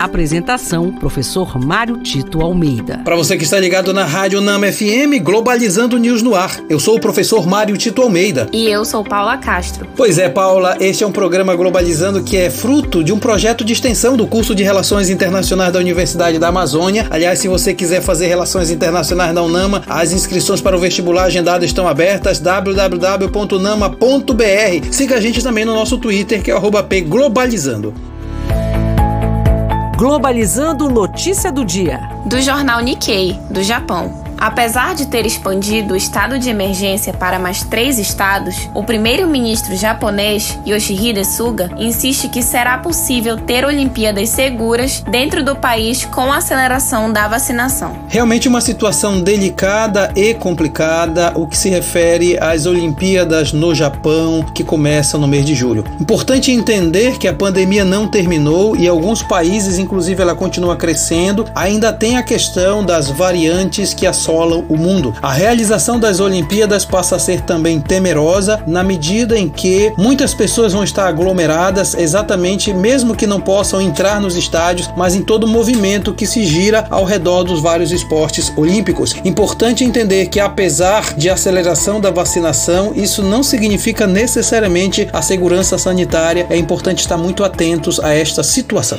Apresentação: Professor Mário Tito Almeida. Para você que está ligado na Rádio Nama FM, Globalizando News no ar. Eu sou o professor Mário Tito Almeida. E eu sou Paula Castro. Pois é, Paula, este é um programa Globalizando que é fruto de um projeto de extensão do curso de Relações Internacionais da Universidade da Amazônia. Aliás, se você quiser fazer Relações Internacionais da UNAMA, as inscrições para o vestibular agendado estão abertas www.nama.br. Siga a gente também no nosso Twitter, que é @pglobalizando. Globalizando notícia do dia. Do jornal Nikkei, do Japão. Apesar de ter expandido o estado de emergência para mais três estados, o primeiro-ministro japonês Yoshihide Suga insiste que será possível ter Olimpíadas seguras dentro do país com a aceleração da vacinação. Realmente uma situação delicada e complicada o que se refere às Olimpíadas no Japão que começam no mês de julho. Importante entender que a pandemia não terminou e alguns países, inclusive ela continua crescendo, ainda tem a questão das variantes que assolam assolam o mundo. A realização das Olimpíadas passa a ser também temerosa na medida em que muitas pessoas vão estar aglomeradas, exatamente mesmo que não possam entrar nos estádios, mas em todo o movimento que se gira ao redor dos vários esportes olímpicos. Importante entender que apesar de aceleração da vacinação, isso não significa necessariamente a segurança sanitária. É importante estar muito atentos a esta situação.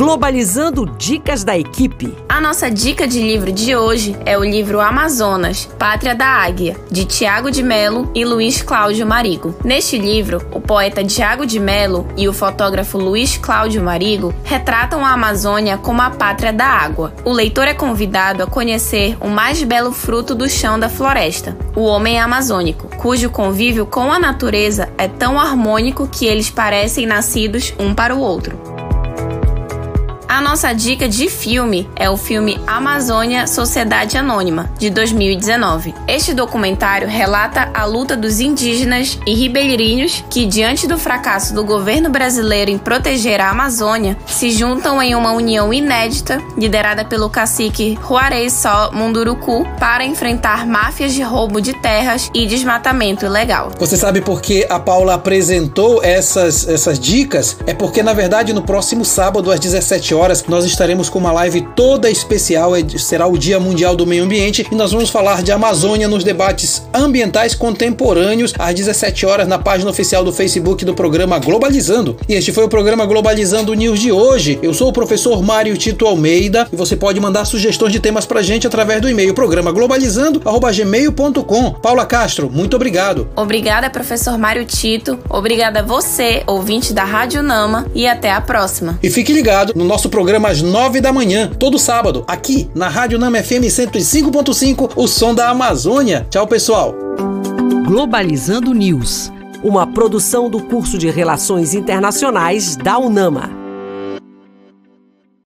Globalizando Dicas da Equipe. A nossa dica de livro de hoje é o livro Amazonas, Pátria da Águia, de Tiago de Melo e Luiz Cláudio Marigo. Neste livro, o poeta Tiago de Melo e o fotógrafo Luiz Cláudio Marigo retratam a Amazônia como a pátria da água. O leitor é convidado a conhecer o mais belo fruto do chão da floresta, o homem amazônico, cujo convívio com a natureza é tão harmônico que eles parecem nascidos um para o outro. Nossa dica de filme é o filme Amazônia Sociedade Anônima, de 2019. Este documentário relata a luta dos indígenas e ribeirinhos que, diante do fracasso do governo brasileiro em proteger a Amazônia, se juntam em uma união inédita, liderada pelo cacique Juarez Só Munduruku, para enfrentar máfias de roubo de terras e desmatamento ilegal. Você sabe por que a Paula apresentou essas, essas dicas? É porque, na verdade, no próximo sábado, às 17 horas, horas, nós estaremos com uma live toda especial, é será o Dia Mundial do Meio Ambiente, e nós vamos falar de Amazônia nos debates ambientais contemporâneos, às 17 horas, na página oficial do Facebook do programa Globalizando. E este foi o programa Globalizando News de hoje. Eu sou o professor Mário Tito Almeida, e você pode mandar sugestões de temas pra gente através do e-mail programa globalizando@gmail.com. Paula Castro, muito obrigado. Obrigada, professor Mário Tito. Obrigada a você, ouvinte da Rádio Nama, e até a próxima. E fique ligado no nosso programa às 9 da manhã, todo sábado, aqui na Rádio Nama FM 105.5, o som da Amazônia. Tchau, pessoal. Globalizando News, uma produção do curso de Relações Internacionais da UNAMA.